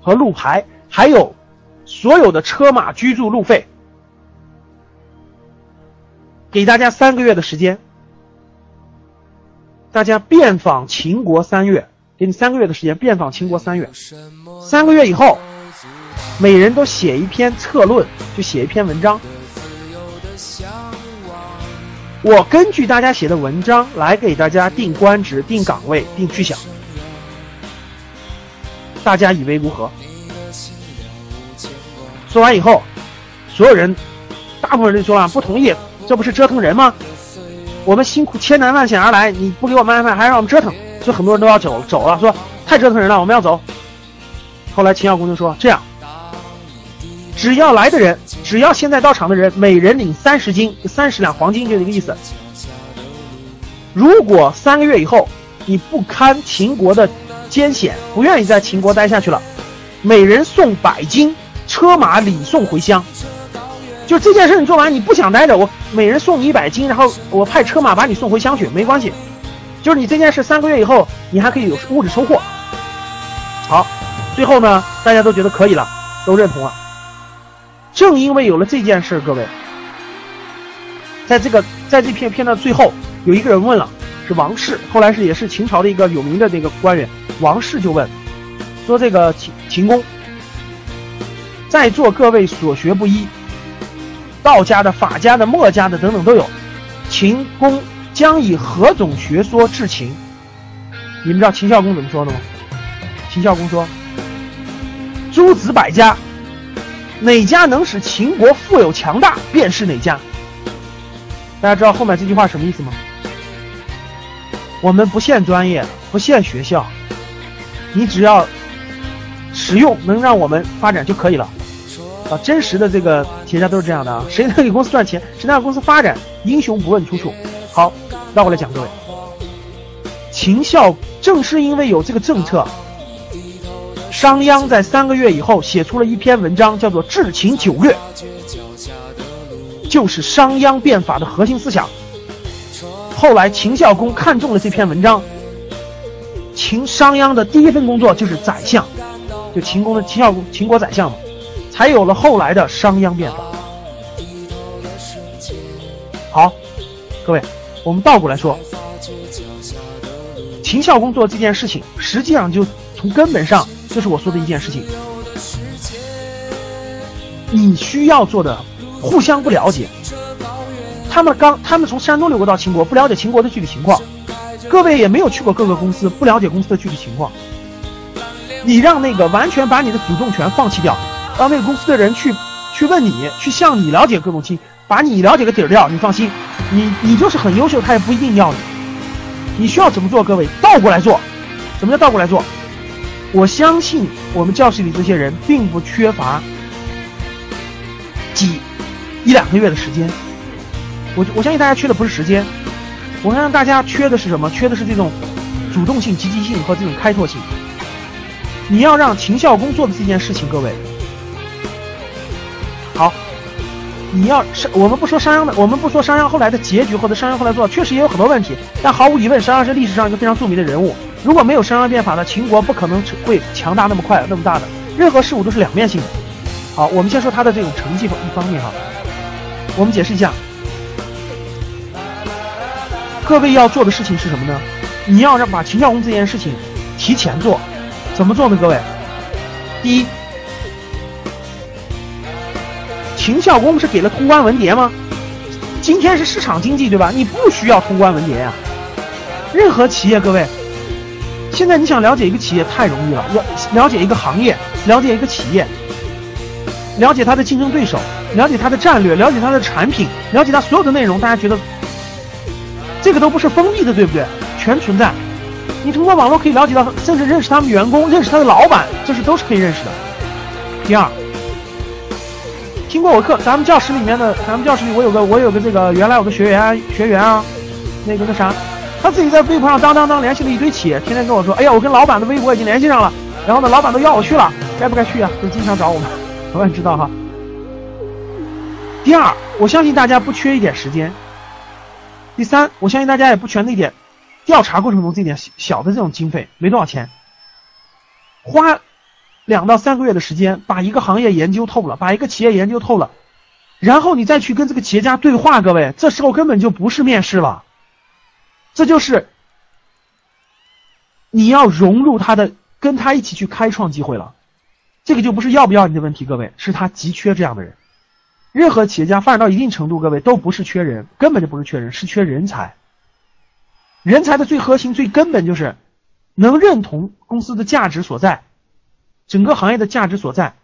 和路牌，还有所有的车马居住路费，给大家三个月的时间，大家遍访秦国三月。给你三个月的时间遍访秦国三月，三个月以后，每人都写一篇策论，就写一篇文章。我根据大家写的文章来给大家定官职、定岗位、定去向。大家以为如何？说完以后，所有人，大部分人说了不同意，这不是折腾人吗？我们辛苦千难万险而来，你不给我们安排，还让我们折腾。所以很多人都要走走了，说太折腾人了，我们要走。后来秦孝公就说：“这样，只要来的人，只要现在到场的人，每人领三十斤，三十两黄金，就这个意思。如果三个月以后你不堪秦国的艰险，不愿意在秦国待下去了，每人送百金，车马礼送回乡。就这件事你做完，你不想待着，我每人送你一百斤，然后我派车马把你送回乡去，没关系。就是你这件事三个月以后，你还可以有物质收获。好，最后呢，大家都觉得可以了，都认同了。正因为有了这件事，各位，在这个在这篇片段最后，有一个人问了，是王氏，后来是也是秦朝的一个有名的那个官员，王氏就问，说这个秦秦公，在座各位所学不一。道家的、法家的、墨家的等等都有。秦公将以何种学说治秦？你们知道秦孝公怎么说的吗？秦孝公说：“诸子百家，哪家能使秦国富有强大，便是哪家。”大家知道后面这句话什么意思吗？我们不限专业，不限学校，你只要实用，能让我们发展就可以了。啊，真实的这个企业家都是这样的啊！谁能给公司赚钱，谁能让公司发展，英雄不问出处。好，绕过来讲，各位，秦孝正是因为有这个政策，商鞅在三个月以后写出了一篇文章，叫做《治秦九略》，就是商鞅变法的核心思想。后来秦孝公看中了这篇文章，秦商鞅的第一份工作就是宰相，就秦公的秦孝公，秦国宰相嘛。才有了后来的商鞅变法。好，各位，我们倒过来说，秦孝公做这件事情，实际上就从根本上就是我说的一件事情。你需要做的，互相不了解。他们刚，他们从山东流过到秦国，不了解秦国的具体情况。各位也没有去过各个公司，不了解公司的具体情况。你让那个完全把你的主动权放弃掉。让那个公司的人去，去问你，去向你了解各种情，把你了解个底儿掉。你放心，你你就是很优秀，他也不一定要你。你需要怎么做？各位，倒过来做。什么叫倒过来做？我相信我们教室里这些人并不缺乏几一两个月的时间。我我相信大家缺的不是时间，我相信大家缺的是什么？缺的是这种主动性、积极性和这种开拓性。你要让秦孝公做的这件事情，各位。好，你要是我们不说商鞅的，我们不说商鞅后来的结局或者商鞅后来做的，确实也有很多问题。但毫无疑问，商鞅是历史上一个非常著名的人物。如果没有商鞅变法呢，秦国不可能会强大那么快、那么大的。任何事物都是两面性的。好，我们先说他的这种成绩一方面哈。我们解释一下，各位要做的事情是什么呢？你要让把秦孝公这件事情提前做，怎么做呢？各位，第一。秦孝公是给了通关文牒吗？今天是市场经济，对吧？你不需要通关文牒呀。任何企业，各位，现在你想了解一个企业太容易了。了了解一个行业，了解一个企业，了解它的竞争对手，了解它的战略，了解它的产品，了解它所有的内容，大家觉得这个都不是封闭的，对不对？全存在。你通过网络可以了解到，甚至认识他们员工，认识他的老板，这是都是可以认识的。第二。听过我课，咱们教室里面的，咱们教室里我有个我有个这个原来有个学员学员啊，那个那啥，他自己在微博上当当当联系了一堆企业，天天跟我说，哎呀，我跟老板的微博已经联系上了，然后呢，老板都要我去了，该不该去啊？就经常找我们，我也知道哈。第二，我相信大家不缺一点时间。第三，我相信大家也不缺那点调查过程中这点小的这种经费，没多少钱，花。两到三个月的时间，把一个行业研究透了，把一个企业研究透了，然后你再去跟这个企业家对话，各位，这时候根本就不是面试了，这就是你要融入他的，跟他一起去开创机会了。这个就不是要不要你的问题，各位，是他急缺这样的人。任何企业家发展到一定程度，各位都不是缺人，根本就不是缺人，是缺人才。人才的最核心、最根本就是能认同公司的价值所在。整个行业的价值所在，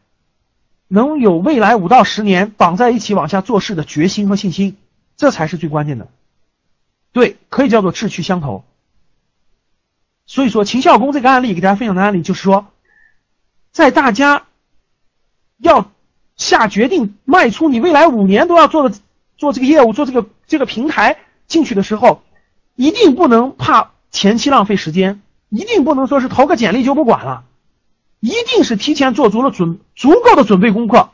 能有未来五到十年绑在一起往下做事的决心和信心，这才是最关键的。对，可以叫做志趣相投。所以说，秦孝公这个案例给大家分享的案例，就是说，在大家要下决定迈出你未来五年都要做的做这个业务、做这个这个平台进去的时候，一定不能怕前期浪费时间，一定不能说是投个简历就不管了。一定是提前做足了准足够的准备功课，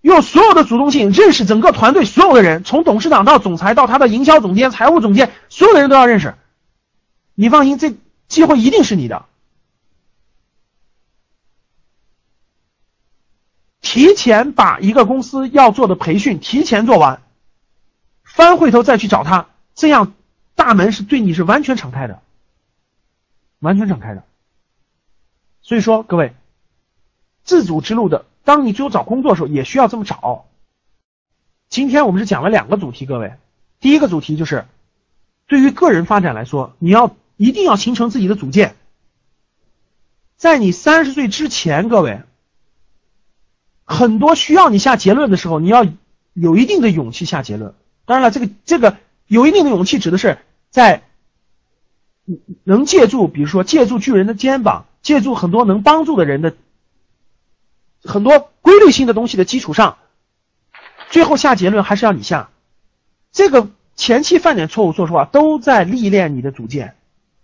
用所有的主动性认识整个团队所有的人，从董事长到总裁到他的营销总监、财务总监，所有的人都要认识。你放心，这机会一定是你的。提前把一个公司要做的培训提前做完，翻回头再去找他，这样大门是对你是完全敞开的，完全敞开的。所以说，各位，自主之路的，当你最后找工作的时候，也需要这么找。今天我们是讲了两个主题，各位，第一个主题就是对于个人发展来说，你要一定要形成自己的主见，在你三十岁之前，各位。很多需要你下结论的时候，你要有一定的勇气下结论。当然了，这个这个有一定的勇气，指的是在能借助，比如说借助巨人的肩膀，借助很多能帮助的人的很多规律性的东西的基础上，最后下结论还是要你下。这个前期犯点错误，说实话，都在历练你的主见。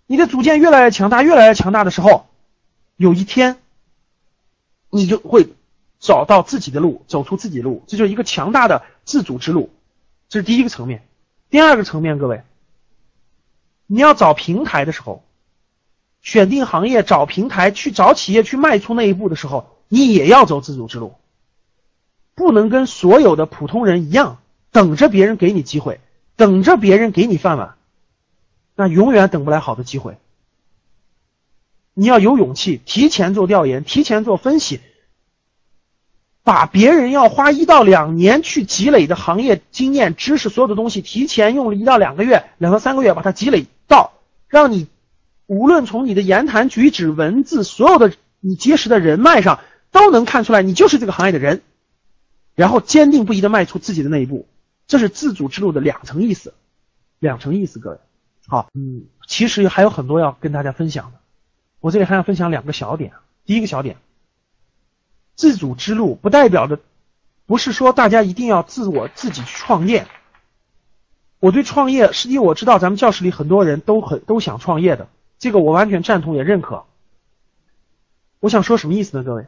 你的主见越来越强大，越来越强大的时候，有一天你就会。找到自己的路，走出自己路，这就是一个强大的自主之路。这是第一个层面。第二个层面，各位，你要找平台的时候，选定行业、找平台、去找企业、去迈出那一步的时候，你也要走自主之路，不能跟所有的普通人一样，等着别人给你机会，等着别人给你饭碗，那永远等不来好的机会。你要有勇气，提前做调研，提前做分析。把别人要花一到两年去积累的行业经验、知识，所有的东西，提前用了一到两个月、两到三个月把它积累到，让你无论从你的言谈举止、文字，所有的你结识的人脉上，都能看出来你就是这个行业的人，然后坚定不移的迈出自己的那一步，这是自主之路的两层意思，两层意思，各位，好，嗯，其实还有很多要跟大家分享的，我这里还要分享两个小点，第一个小点。自主之路不代表着，不是说大家一定要自我自己去创业。我对创业，实际我知道咱们教室里很多人都很都想创业的，这个我完全赞同也认可。我想说什么意思呢，各位？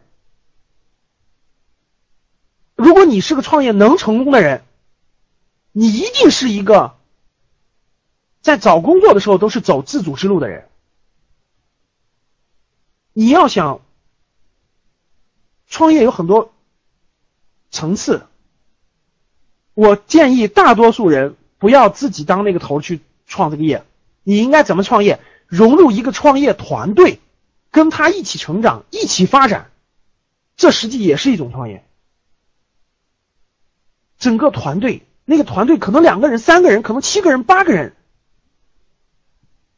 如果你是个创业能成功的人，你一定是一个在找工作的时候都是走自主之路的人。你要想。创业有很多层次，我建议大多数人不要自己当那个头去创这个业。你应该怎么创业？融入一个创业团队，跟他一起成长，一起发展，这实际也是一种创业。整个团队，那个团队可能两个人、三个人，可能七个人、八个人，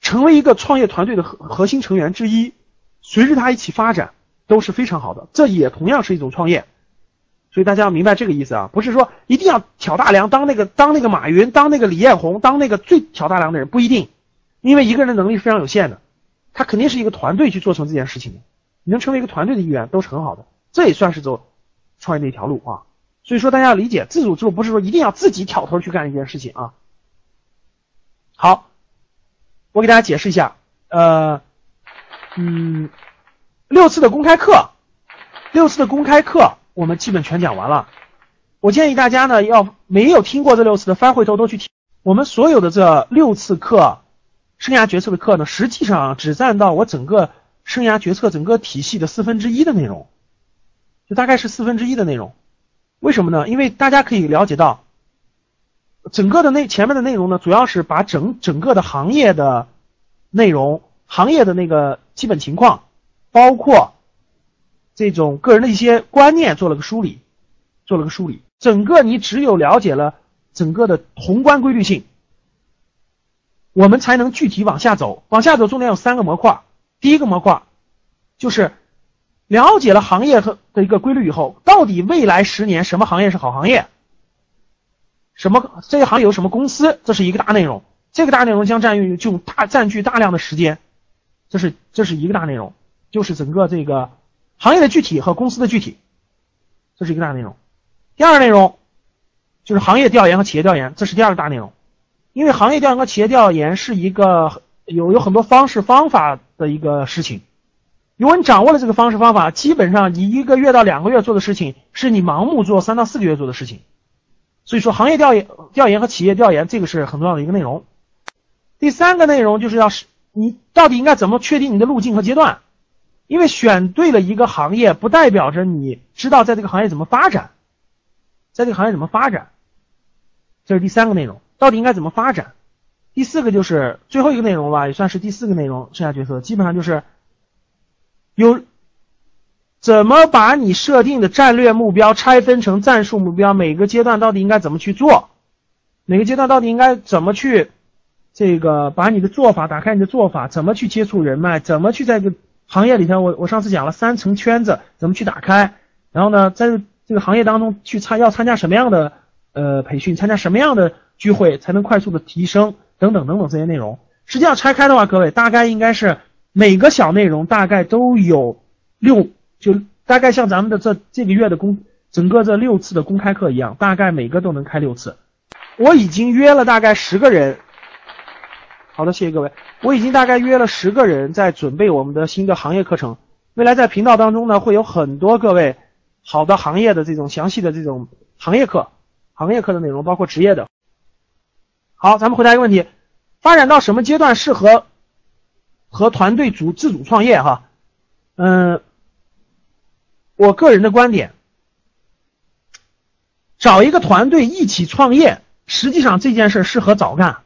成为一个创业团队的核核心成员之一，随着他一起发展。都是非常好的，这也同样是一种创业，所以大家要明白这个意思啊，不是说一定要挑大梁，当那个当那个马云，当那个李彦宏，当那个最挑大梁的人不一定，因为一个人的能力是非常有限的，他肯定是一个团队去做成这件事情的，你能成为一个团队的一员都是很好的，这也算是走创业的一条路啊。所以说大家要理解，自主之路不是说一定要自己挑头去干一件事情啊。好，我给大家解释一下，呃，嗯。六次的公开课，六次的公开课我们基本全讲完了。我建议大家呢，要没有听过这六次的，翻回头都去听。我们所有的这六次课，生涯决策的课呢，实际上只占到我整个生涯决策整个体系的四分之一的内容，就大概是四分之一的内容。为什么呢？因为大家可以了解到，整个的那前面的内容呢，主要是把整整个的行业的内容、行业的那个基本情况。包括这种个人的一些观念做了个梳理，做了个梳理。整个你只有了解了整个的宏观规律性，我们才能具体往下走。往下走重点有三个模块。第一个模块就是了解了行业和的一个规律以后，到底未来十年什么行业是好行业？什么这一行业有什么公司？这是一个大内容。这个大内容将占用就大占据大量的时间，这是这是一个大内容。就是整个这个行业的具体和公司的具体，这是一个大内容。第二个内容就是行业调研和企业调研，这是第二个大内容。因为行业调研和企业调研是一个有有很多方式方法的一个事情，如果你掌握了这个方式方法，基本上你一个月到两个月做的事情，是你盲目做三到四个月做的事情。所以说，行业调研、调研和企业调研，这个是很重要的一个内容。第三个内容就是要是你到底应该怎么确定你的路径和阶段，因为选对了一个行业，不代表着你知道在这个行业怎么发展，在这个行业怎么发展，这是第三个内容，到底应该怎么发展。第四个就是最后一个内容吧，也算是第四个内容，剩下角色基本上就是。有怎么把你设定的战略目标拆分成战术目标？每个阶段到底应该怎么去做？每个阶段到底应该怎么去这个把你的做法打开？你的做法怎么去接触人脉？怎么去在这个行业里头？我我上次讲了三层圈子，怎么去打开？然后呢，在这个行业当中去参要参加什么样的呃培训？参加什么样的聚会才能快速的提升？等等等等这些内容，实际上拆开的话，各位大概应该是。每个小内容大概都有六，就大概像咱们的这这个月的公，整个这六次的公开课一样，大概每个都能开六次。我已经约了大概十个人。好的，谢谢各位。我已经大概约了十个人在准备我们的新的行业课程。未来在频道当中呢，会有很多各位好的行业的这种详细的这种行业课，行业课的内容包括职业的。好，咱们回答一个问题：发展到什么阶段适合？和团队组自主创业哈，嗯，我个人的观点，找一个团队一起创业，实际上这件事适合早干。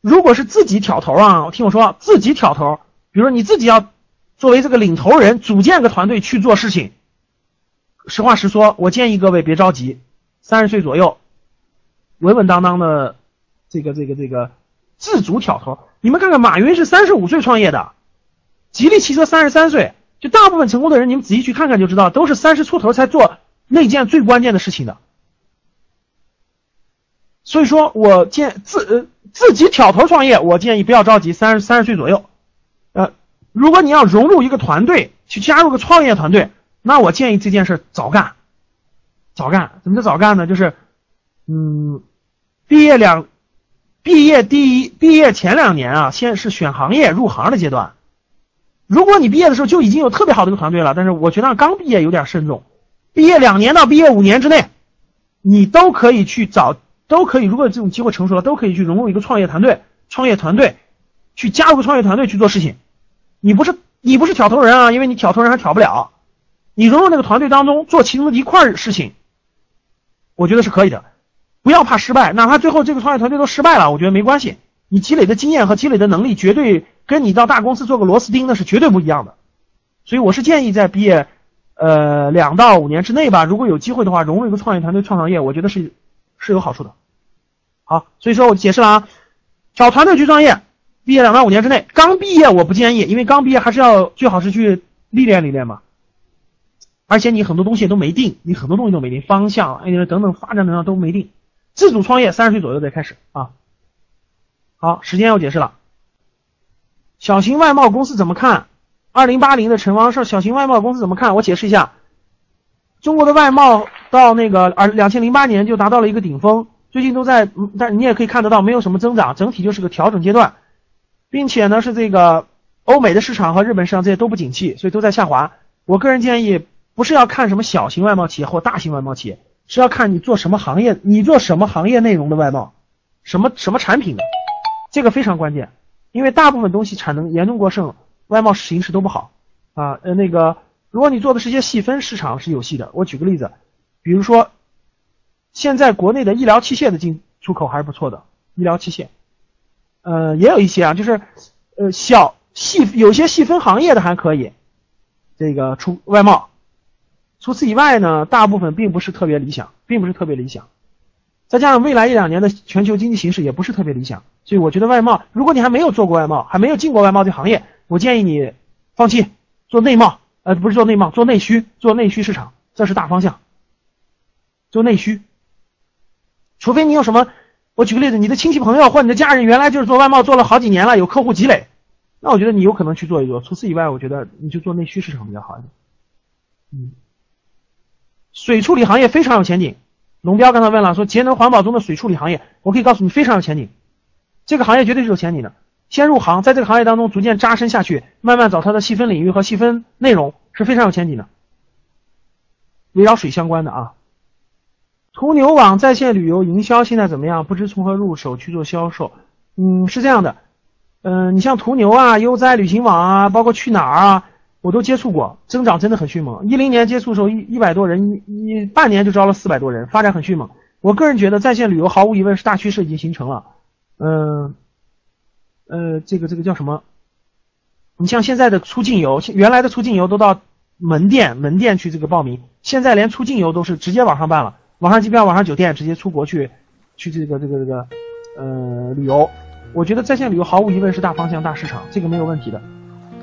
如果是自己挑头啊，听我说，自己挑头，比如说你自己要作为这个领头人，组建个团队去做事情，实话实说，我建议各位别着急，三十岁左右，稳稳当当的，这个这个这个。自主挑头，你们看看，马云是三十五岁创业的，吉利汽车三十三岁，就大部分成功的人，你们仔细去看看就知道，都是三十出头才做那件最关键的事情的。所以说我建自呃自己挑头创业，我建议不要着急，三十三十岁左右，呃，如果你要融入一个团队，去加入个创业团队，那我建议这件事早干，早干，怎么叫早干呢？就是，嗯，毕业两。毕业第一，毕业前两年啊，先是选行业入行的阶段。如果你毕业的时候就已经有特别好的一个团队了，但是我觉得刚毕业有点慎重。毕业两年到毕业五年之内，你都可以去找，都可以。如果这种机会成熟了，都可以去融入一个创业团队，创业团队去加入创业团队去做事情。你不是你不是挑头人啊，因为你挑头人还挑不了。你融入那个团队当中做其中的一块事情，我觉得是可以的。不要怕失败，哪怕最后这个创业团队都失败了，我觉得没关系。你积累的经验和积累的能力，绝对跟你到大公司做个螺丝钉那是绝对不一样的。所以我是建议在毕业，呃，两到五年之内吧，如果有机会的话，融入一个创业团队创创业，我觉得是是有好处的。好，所以说我解释了啊，找团队去创业，毕业两到五年之内，刚毕业我不建议，因为刚毕业还是要最好是去历练历练嘛。而且你很多东西都没定，你很多东西都没定，方向哎等等发展的都没定。自主创业三十岁左右再开始啊。好，时间要解释了。小型外贸公司怎么看？二零八零的陈王说，小型外贸公司怎么看？我解释一下。中国的外贸到那个二两千零八年就达到了一个顶峰，最近都在，但你也可以看得到，没有什么增长，整体就是个调整阶段，并且呢是这个欧美的市场和日本市场这些都不景气，所以都在下滑。我个人建议，不是要看什么小型外贸企业或大型外贸企业。是要看你做什么行业，你做什么行业内容的外贸，什么什么产品的，这个非常关键，因为大部分东西产能严重过剩，外贸形势都不好啊。呃，那个，如果你做的是一些细分市场是有戏的。我举个例子，比如说，现在国内的医疗器械的进出口还是不错的，医疗器械，呃，也有一些啊，就是呃小细有些细分行业的还可以，这个出外贸。除此以外呢，大部分并不是特别理想，并不是特别理想。再加上未来一两年的全球经济形势也不是特别理想，所以我觉得外贸，如果你还没有做过外贸，还没有进过外贸这行业，我建议你放弃做内贸，呃，不是做内贸，做内需，做内需市场，这是大方向。做内需，除非你有什么，我举个例子，你的亲戚朋友或你的家人原来就是做外贸做了好几年了，有客户积累，那我觉得你有可能去做一做。除此以外，我觉得你就做内需市场比较好一点。嗯。水处理行业非常有前景，龙彪刚才问了，说节能环保中的水处理行业，我可以告诉你非常有前景，这个行业绝对是有前景的。先入行，在这个行业当中逐渐扎深下去，慢慢找它的细分领域和细分内容是非常有前景的。围绕水相关的啊。途牛网在线旅游营销现在怎么样？不知从何入手去做销售。嗯，是这样的，嗯，你像途牛啊、悠哉旅行网啊，包括去哪儿啊，我都接触过，增长真的很迅猛。一零年接触的时候一一百多人，一半年就招了四百多人，发展很迅猛。我个人觉得在线旅游毫无疑问是大趋势，已经形成了。嗯，呃，这个这个叫什么？你像现在的出境游，原来的出境游都到门店门店去这个报名，现在连出境游都是直接网上办了。网上机票、网上酒店，直接出国去，去这个这个这个，呃，旅游。我觉得在线旅游毫无疑问是大方向、大市场，这个没有问题的。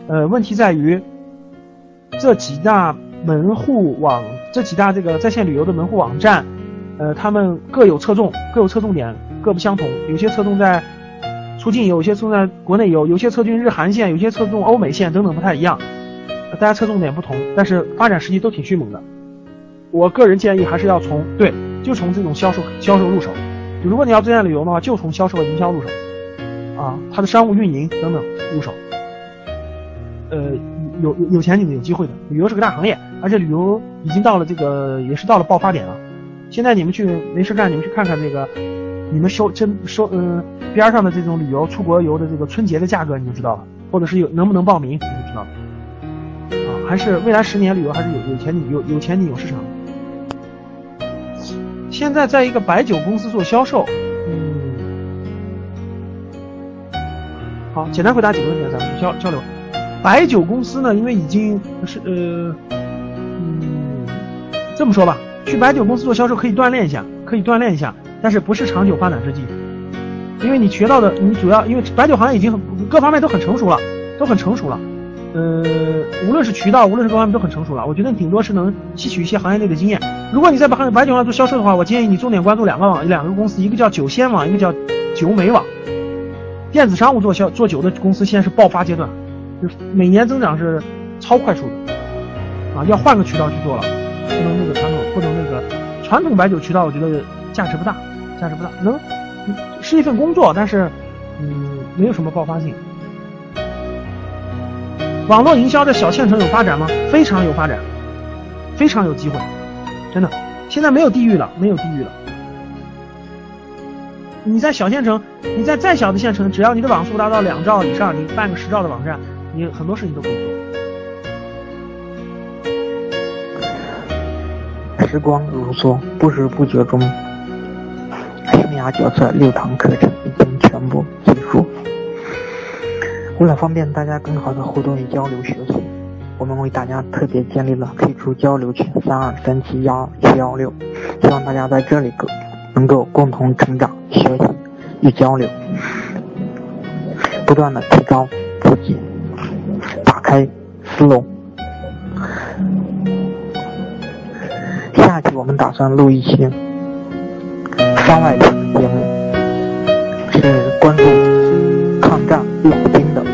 呃，问题在于这几大门户网，这几大这个在线旅游的门户网站，呃，他们各有侧重，各有侧重点，各不相同。有些侧重在出境游，有些侧重在国内游，有些侧重日韩线，有些侧重欧美线等等，不太一样。大家侧重点不同，但是发展时机都挺迅猛的。我个人建议还是要从对，就从这种销售销售入手。如果你要在线旅游的话，就从销售和营销入手，啊，它的商务运营等等入手。呃，有有有前景的，有机会的。旅游是个大行业，而且旅游已经到了这个也是到了爆发点了。现在你们去没事干，你们去看看这个，你们收真收呃边上的这种旅游出国游的这个春节的价格，你就知道了，或者是有能不能报名，你就知道了。啊，还是未来十年旅游还是有有前景，有有前景，有市场。现在在一个白酒公司做销售，嗯，好，简单回答几个问题，咱们交交流。白酒公司呢，因为已经是呃，嗯，这么说吧，去白酒公司做销售可以锻炼一下，可以锻炼一下，但是不是长久发展之计，因为你学到的，你主要因为白酒行业已经很各方面都很成熟了，都很成熟了。呃，无论是渠道，无论是各方面都很成熟了。我觉得顶多是能吸取一些行业内的经验。如果你在白白酒上做销售的话，我建议你重点关注两个网，两个公司，一个叫酒仙网，一个叫酒美网。电子商务做销做酒的公司现在是爆发阶段，就每年增长是超快速的。啊，要换个渠道去做了，不能那个传统，不能那个传统白酒渠道，我觉得价值不大，价值不大，能是一份工作，但是嗯，没有什么爆发性。网络营销在小县城有发展吗？非常有发展，非常有机会，真的。现在没有地域了，没有地域了。你在小县城，你在再小的县城，只要你的网速达到两兆以上，你办个十兆的网站，你很多事情都可以做。时光如梭，不知不觉中，生涯角色六堂课程已经全部结束。为了方便大家更好的互动与交流学习，我们为大家特别建立了 K 出交流群三二三七幺七幺六，希望大家在这里能够共同成长、学习与交流，不断的提高，开思路。下期我们打算录一期番外篇节目，是关注抗战老兵的。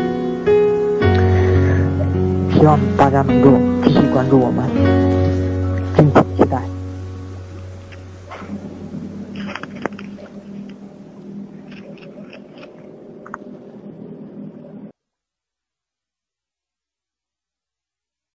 希望大家能够继续关注我们。